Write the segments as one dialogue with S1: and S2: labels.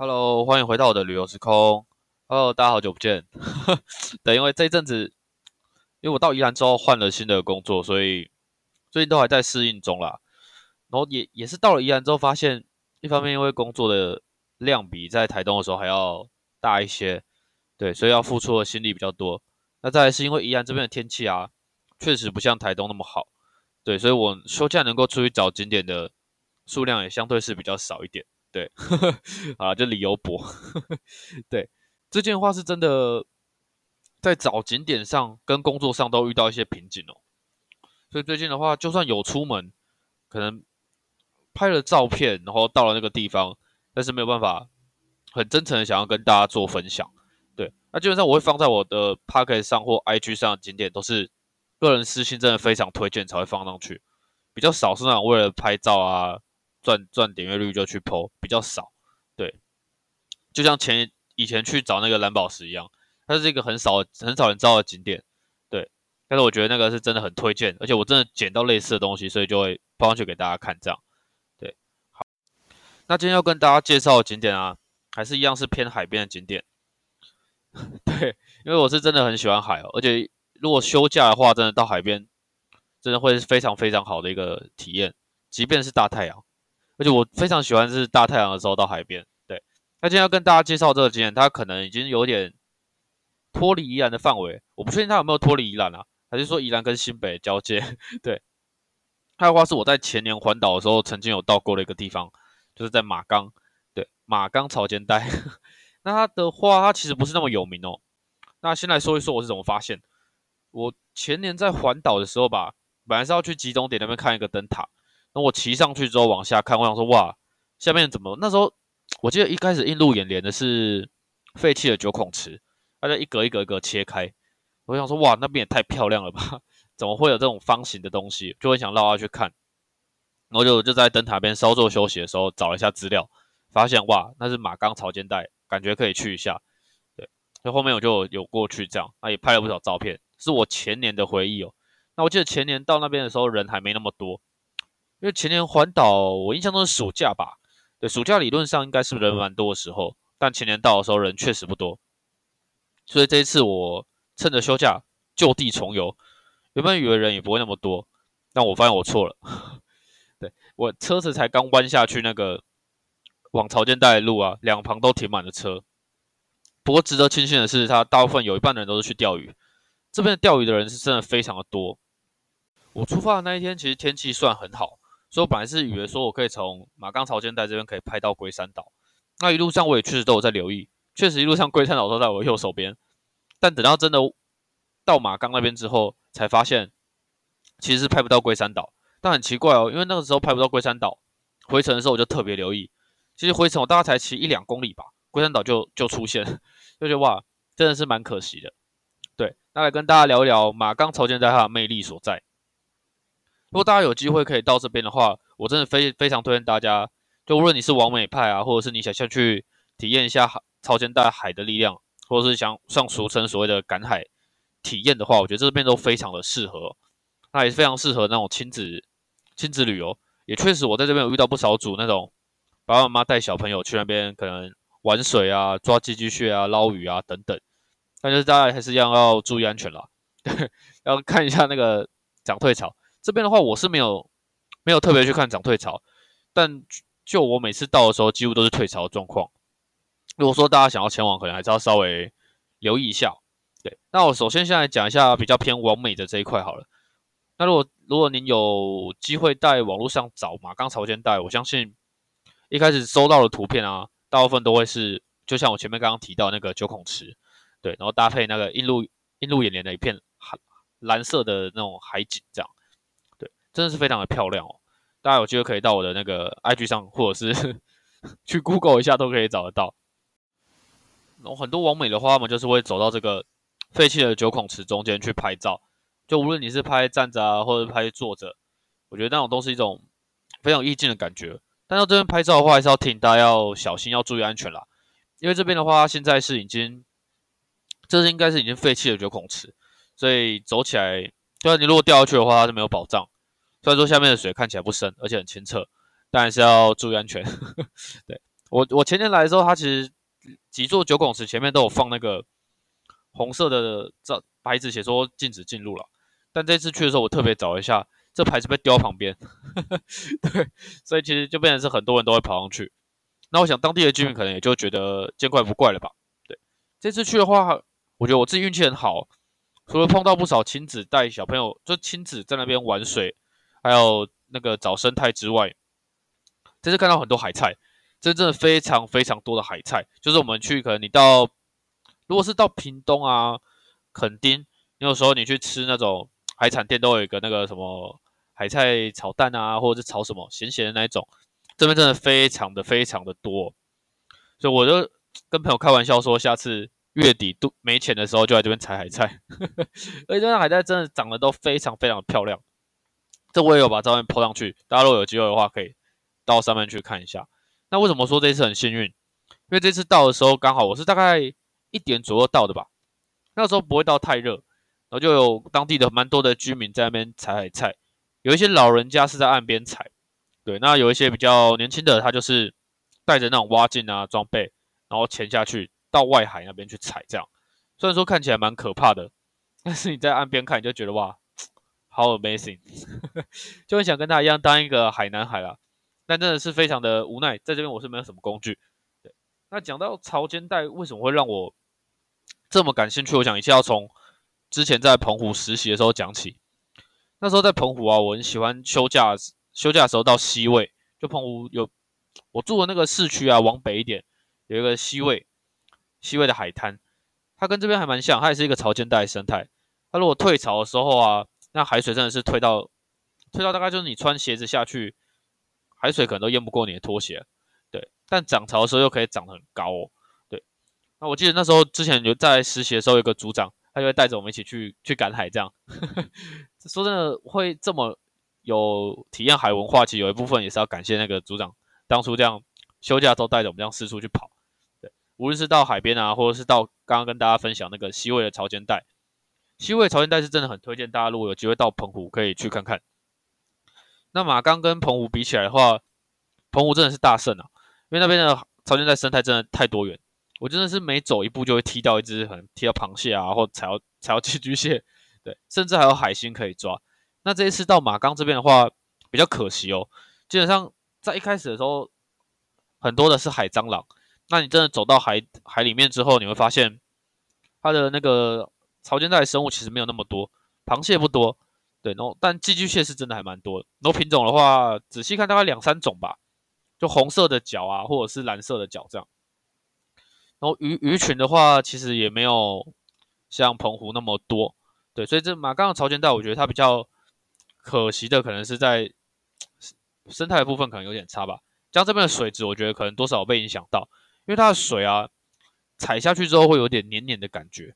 S1: Hello，欢迎回到我的旅游时空。Hello，大家好久不见。对，因为这一阵子，因为我到宜兰之后换了新的工作，所以最近都还在适应中啦。然后也也是到了宜兰之后，发现一方面因为工作的量比在台东的时候还要大一些，对，所以要付出的心力比较多。那再来是因为宜兰这边的天气啊，确实不像台东那么好，对，所以我休假能够出去找景点的数量也相对是比较少一点。对，啊，就理由博。对，这件话是真的，在找景点上跟工作上都遇到一些瓶颈哦。所以最近的话，就算有出门，可能拍了照片，然后到了那个地方，但是没有办法很真诚的想要跟大家做分享。对，那基本上我会放在我的 p o c k e t 上或 IG 上景点，都是个人私信，真的非常推荐才会放上去，比较少是那种为了拍照啊。赚赚点阅率就去剖比较少，对，就像前以前去找那个蓝宝石一样，它是一个很少很少人知道的景点，对，但是我觉得那个是真的很推荐，而且我真的捡到类似的东西，所以就会抛上去给大家看，这样，对，好，那今天要跟大家介绍的景点啊，还是一样是偏海边的景点，对，因为我是真的很喜欢海哦，而且如果休假的话，真的到海边，真的会是非常非常好的一个体验，即便是大太阳。而且我非常喜欢是大太阳的时候到海边。对，那今天要跟大家介绍这个景点，它可能已经有点脱离宜兰的范围。我不确定它有没有脱离宜兰啊，还是说宜兰跟新北交界？对，还有话是我在前年环岛的时候曾经有到过的一个地方，就是在马冈。对，马冈潮间带。那它的话，它其实不是那么有名哦。那先来说一说我是怎么发现。我前年在环岛的时候吧，本来是要去集中点那边看一个灯塔。那我骑上去之后往下看，我想说哇，下面怎么？那时候我记得一开始映入眼帘的是废弃的九孔池，它就一格一格一格切开。我想说哇，那边也太漂亮了吧？怎么会有这种方形的东西？就很想绕下去看。然后就就在灯塔边稍作休息的时候，找一下资料，发现哇，那是马冈潮间带，感觉可以去一下。对，所以后面我就有过去这样，那也拍了不少照片，是我前年的回忆哦。那我记得前年到那边的时候人还没那么多。因为前年环岛，我印象中是暑假吧？对，暑假理论上应该是人蛮多的时候，但前年到的时候人确实不多，所以这一次我趁着休假就地重游。原本以为人也不会那么多，但我发现我错了。对我车子才刚弯下去那个往潮间带的路啊，两旁都停满了车。不过值得庆幸的是，他大部分有一半的人都是去钓鱼，这边钓鱼的人是真的非常的多。我出发的那一天其实天气算很好。所以我本来是以为说我可以从马冈潮间带这边可以拍到龟山岛，那一路上我也确实都有在留意，确实一路上龟山岛都在我右手边。但等到真的到马冈那边之后，才发现其实是拍不到龟山岛。但很奇怪哦，因为那个时候拍不到龟山岛，回程的时候我就特别留意。其实回程我大概才骑一两公里吧，龟山岛就就出现，就觉得哇，真的是蛮可惜的。对，那来跟大家聊一聊马冈潮间带它的魅力所在。如果大家有机会可以到这边的话，我真的非非常推荐大家。就无论你是王美派啊，或者是你想下去体验一下海超前大海的力量，或者是想像俗称所谓的赶海体验的话，我觉得这边都非常的适合。那也是非常适合那种亲子亲子旅游。也确实，我在这边有遇到不少组那种爸爸妈妈带小朋友去那边可能玩水啊、抓寄居蟹啊、捞鱼啊等等。但是大家还是要要注意安全啦，要看一下那个涨退潮。这边的话，我是没有没有特别去看涨退潮，但就我每次到的时候，几乎都是退潮的状况。如果说大家想要前往，可能还是要稍微留意一下。对，那我首先先来讲一下比较偏完美的这一块好了。那如果如果您有机会在网络上找马冈潮间带，我相信一开始收到的图片啊，大部分都会是就像我前面刚刚提到那个九孔池，对，然后搭配那个映入映入眼帘的一片蓝蓝色的那种海景这样。真的是非常的漂亮哦！大家有机会可以到我的那个 IG 上，或者是 去 Google 一下，都可以找得到。然后很多网美的话，他们就是会走到这个废弃的九孔池中间去拍照。就无论你是拍站着啊，或者拍坐着，我觉得那种都是一种非常意境的感觉。但到这边拍照的话，还是要提醒大家要小心，要注意安全啦。因为这边的话，现在是已经，这是应该是已经废弃的九孔池，所以走起来，就你如果掉下去的话，它是没有保障。虽然说下面的水看起来不深，而且很清澈，但是要注意安全。对，我我前年来的时候，它其实几座九孔池前面都有放那个红色的这牌子，写说禁止进入了。但这次去的时候，我特别找一下，这牌子被丢旁边，对，所以其实就变成是很多人都会跑上去。那我想当地的居民可能也就觉得见怪不怪了吧。对，这次去的话，我觉得我自己运气很好，除了碰到不少亲子带小朋友，就亲子在那边玩水，还有那个找生态之外，这次看到很多海菜。真正非常非常多的海菜，就是我们去，可能你到，如果是到屏东啊、垦丁，你有时候你去吃那种海产店，都有一个那个什么海菜炒蛋啊，或者是炒什么咸咸的那一种，这边真的非常的非常的多，所以我就跟朋友开玩笑说，下次月底都没钱的时候，就来这边采海菜，而且这边海菜真的长得都非常非常的漂亮，这我也有把照片 po 上去，大家如果有机会的话，可以到上面去看一下。那为什么说这次很幸运？因为这次到的时候刚好我是大概一点左右到的吧，那时候不会到太热，然后就有当地的蛮多的居民在那边采海菜，有一些老人家是在岸边采，对，那有一些比较年轻的他就是带着那种蛙镜啊装备，然后潜下去到外海那边去采，这样虽然说看起来蛮可怕的，但是你在岸边看你就觉得哇，好 amazing，就很想跟他一样当一个海南海啊。但真的是非常的无奈，在这边我是没有什么工具。对，那讲到潮间带为什么会让我这么感兴趣？我想一下要从之前在澎湖实习的时候讲起。那时候在澎湖啊，我很喜欢休假，休假的时候到西位，就澎湖有我住的那个市区啊，往北一点有一个西位，西位的海滩，它跟这边还蛮像，它也是一个潮间带生态。它如果退潮的时候啊，那海水真的是退到退到大概就是你穿鞋子下去。海水可能都淹不过你的拖鞋，对，但涨潮的时候又可以涨得很高哦，对。那我记得那时候之前有在实习的时候，有个组长，他就会带着我们一起去去赶海，这样。说真的，会这么有体验海文化，其实有一部分也是要感谢那个组长，当初这样休假都带着我们这样四处去跑，对。无论是到海边啊，或者是到刚刚跟大家分享那个西尾的潮间带，西尾潮间带是真的很推荐大家，如果有机会到澎湖可以去看看。那马钢跟澎湖比起来的话，澎湖真的是大胜啊！因为那边的潮间带生态真的太多元，我真的是每走一步就会踢到一只，可能踢到螃蟹啊，或踩到 踩到寄居蟹，对，甚至还有海星可以抓。那这一次到马钢这边的话，比较可惜哦。基本上在一开始的时候，很多的是海蟑螂。那你真的走到海海里面之后，你会发现它的那个潮间带生物其实没有那么多，螃蟹不多。对，然后但寄居蟹是真的还蛮多，然后品种的话，仔细看大概两三种吧，就红色的脚啊，或者是蓝色的脚这样。然后鱼鱼群的话，其实也没有像澎湖那么多，对，所以这马刚的潮间带，我觉得它比较可惜的，可能是在生态部分可能有点差吧。像这边的水质，我觉得可能多少被影响到，因为它的水啊，踩下去之后会有点黏黏的感觉。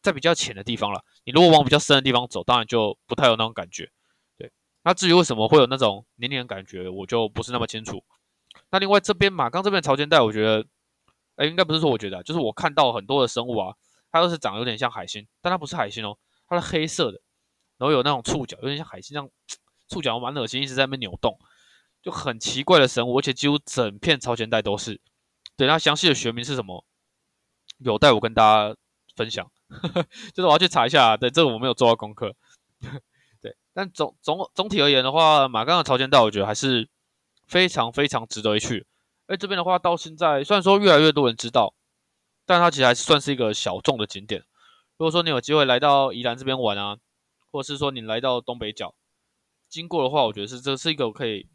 S1: 在比较浅的地方了，你如果往比较深的地方走，当然就不太有那种感觉。对，那至于为什么会有那种黏黏的感觉，我就不是那么清楚。那另外这边马钢这边潮间带，我觉得，哎，应该不是说我觉得，就是我看到很多的生物啊，它都是长得有点像海星，但它不是海星哦，它是黑色的，然后有那种触角，有点像海星这样，触角蛮恶心，一直在那边扭动，就很奇怪的生物，而且几乎整片潮间带都是。对，那详细的学名是什么，有待我跟大家分享。就是我要去查一下，对这个我没有做到功课，对，但总总总体而言的话，马钢的潮间道我觉得还是非常非常值得一去。哎，这边的话到现在虽然说越来越多人知道，但它其实还算是一个小众的景点。如果说你有机会来到宜兰这边玩啊，或者是说你来到东北角经过的话，我觉得是这是一个可以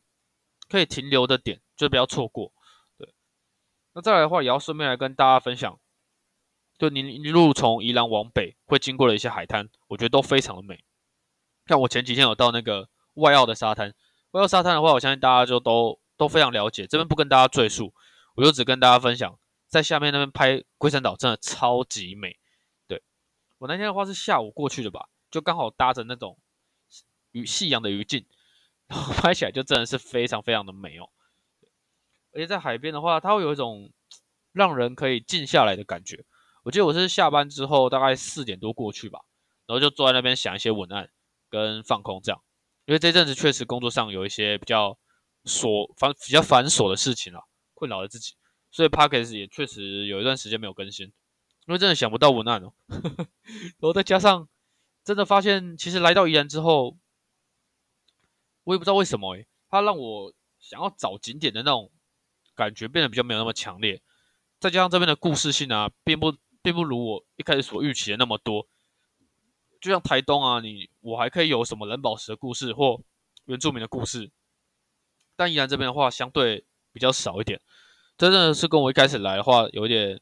S1: 可以停留的点，就不要错过。对，那再来的话，也要顺便来跟大家分享。就你一路从宜兰往北，会经过的一些海滩，我觉得都非常的美。像我前几天有到那个外澳的沙滩，外澳沙滩的话，我相信大家就都都非常了解，这边不跟大家赘述，我就只跟大家分享，在下面那边拍龟山岛真的超级美。对我那天的话是下午过去的吧，就刚好搭着那种与夕阳的余烬，然后拍起来就真的是非常非常的美哦。而且在海边的话，它会有一种让人可以静下来的感觉。我记得我是下班之后大概四点多过去吧，然后就坐在那边想一些文案跟放空这样，因为这阵子确实工作上有一些比较琐繁比较繁琐的事情啊，困扰了自己，所以 p a c k e s 也确实有一段时间没有更新，因为真的想不到文案哦。然后再加上真的发现，其实来到宜兰之后，我也不知道为什么诶，它让我想要找景点的那种感觉变得比较没有那么强烈。再加上这边的故事性啊，并不并不如我一开始所预期的那么多。就像台东啊，你我还可以有什么蓝宝石的故事或原住民的故事，但宜兰这边的话相对比较少一点。真的是跟我一开始来的话，有点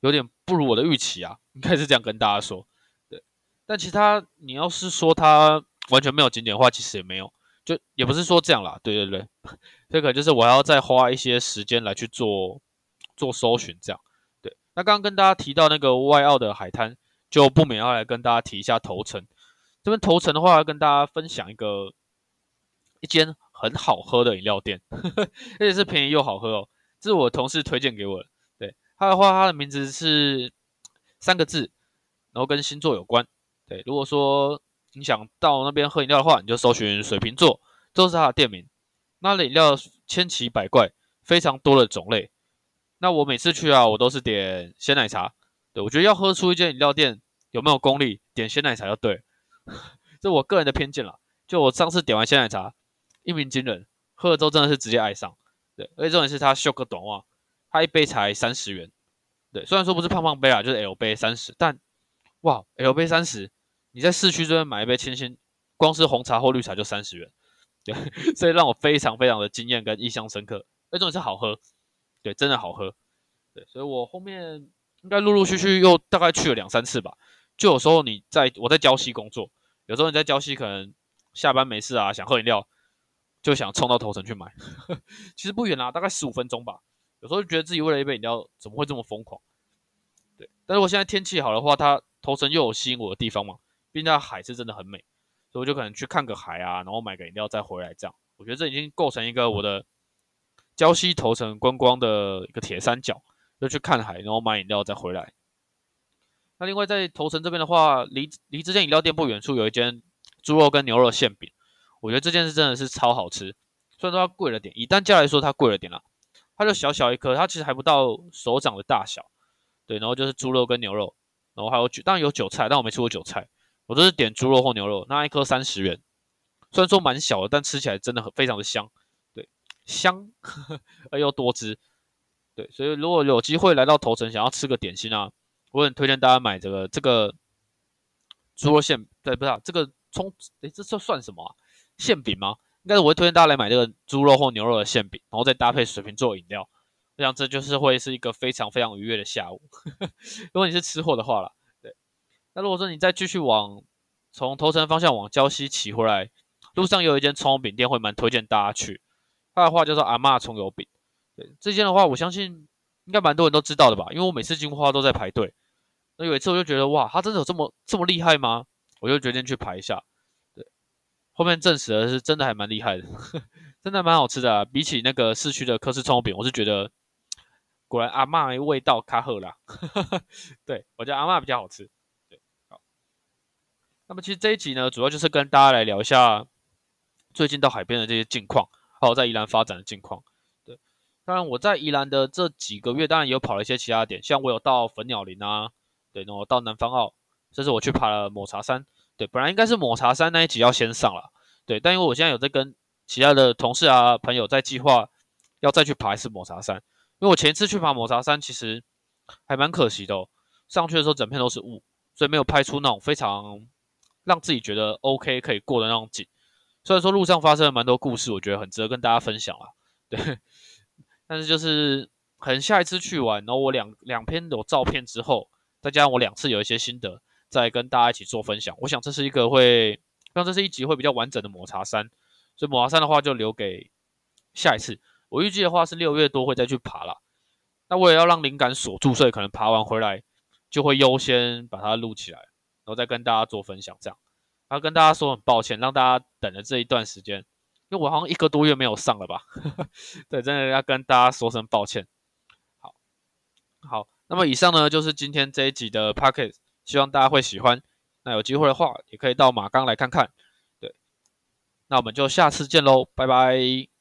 S1: 有点不如我的预期啊，应该是这样跟大家说。对，但其他你要是说它完全没有景点的话，其实也没有，就也不是说这样啦。对对对，这个就是我要再花一些时间来去做做搜寻，这样。那刚刚跟大家提到那个外澳的海滩。就不免要来跟大家提一下头城。这边头城的话，要跟大家分享一个一间很好喝的饮料店呵呵，而且是便宜又好喝哦。这是我同事推荐给我的。对，他的话，他的名字是三个字，然后跟星座有关。对，如果说你想到那边喝饮料的话，你就搜寻水瓶座，这是他的店名。那饮料千奇百怪，非常多的种类。那我每次去啊，我都是点鲜奶茶。对，我觉得要喝出一间饮料店有没有功力，点鲜奶茶就对，这我个人的偏见啦。就我上次点完鲜奶茶，一鸣惊人，喝了之后真的是直接爱上。对，而且重点是它秀个短袜，它一杯才三十元。对，虽然说不是胖胖杯啊，就是 L 杯三十，但哇，L 杯三十，你在市区这边买一杯清新，光是红茶或绿茶就三十元。对，所以让我非常非常的惊艳跟印象深刻。而且重点是好喝，对，真的好喝。对，所以我后面。应该陆陆续续又大概去了两三次吧。就有时候你在我在礁溪工作，有时候你在礁溪可能下班没事啊，想喝饮料，就想冲到头城去买。其实不远啊，大概十五分钟吧。有时候就觉得自己为了一杯饮料怎么会这么疯狂？对，但是我现在天气好的话，它头城又有吸引我的地方嘛，毕竟它海是真的很美，所以我就可能去看个海啊，然后买个饮料再回来这样。我觉得这已经构成一个我的礁溪头城观光的一个铁三角。就去看海，然后买饮料再回来。那另外在头城这边的话，离离这间饮料店不远处有一间猪肉跟牛肉馅饼，我觉得这件事真的是超好吃。虽然说它贵了点，以单价来说它贵了点啦，它就小小一颗，它其实还不到手掌的大小。对，然后就是猪肉跟牛肉，然后还有韭，当然有韭菜，但我没吃过韭菜，我都是点猪肉或牛肉。那一颗三十元，虽然说蛮小的，但吃起来真的很非常的香。香 而又多汁。对，所以如果有机会来到头城，想要吃个点心啊，我很推荐大家买这个这个猪肉馅，对，不是这个葱，诶，这这算什么啊？馅饼吗？应该是我会推荐大家来买这个猪肉或牛肉的馅饼，然后再搭配水瓶座饮料，我想这就是会是一个非常非常愉悦的下午。如果你是吃货的话啦，对。那如果说你再继续往从头城方向往礁溪骑回来，路上有一间葱饼店，会蛮推荐大家去。他的话叫做阿妈葱油饼。对这件的话，我相信应该蛮多人都知道的吧，因为我每次进花都在排队。那有一次我就觉得，哇，他真的有这么这么厉害吗？我就决定去排一下。对，后面证实了是真的还蛮厉害的，真的蛮好吃的。比起那个市区的科氏葱油饼，我是觉得果然阿妈味道卡好啦。对我觉得阿妈比较好吃。对，好。那么其实这一集呢，主要就是跟大家来聊一下最近到海边的这些近况，还有在宜兰发展的近况。对当然，我在宜兰的这几个月，当然也有跑了一些其他点，像我有到粉鸟林啊，对，然后到南方澳，甚至我去爬了抹茶山，对，本来应该是抹茶山那一集要先上了，对，但因为我现在有在跟其他的同事啊朋友在计划要再去爬一次抹茶山，因为我前一次去爬抹茶山其实还蛮可惜的，哦，上去的时候整片都是雾，所以没有拍出那种非常让自己觉得 OK 可以过的那种景，虽然说路上发生了蛮多故事，我觉得很值得跟大家分享啊，对。但是就是可能下一次去玩，然后我两两篇有照片之后，再加上我两次有一些心得，再跟大家一起做分享。我想这是一个会，像这是一集会比较完整的抹茶山，所以抹茶山的话就留给下一次。我预计的话是六月多会再去爬了。那我也要让灵感锁住，所以可能爬完回来就会优先把它录起来，然后再跟大家做分享。这样，要跟大家说很抱歉，让大家等了这一段时间。因为我好像一个多月没有上了吧？对，真的要跟大家说声抱歉。好，好，那么以上呢就是今天这一集的 p o c k e t 希望大家会喜欢。那有机会的话，也可以到马钢来看看。对，那我们就下次见喽，拜拜。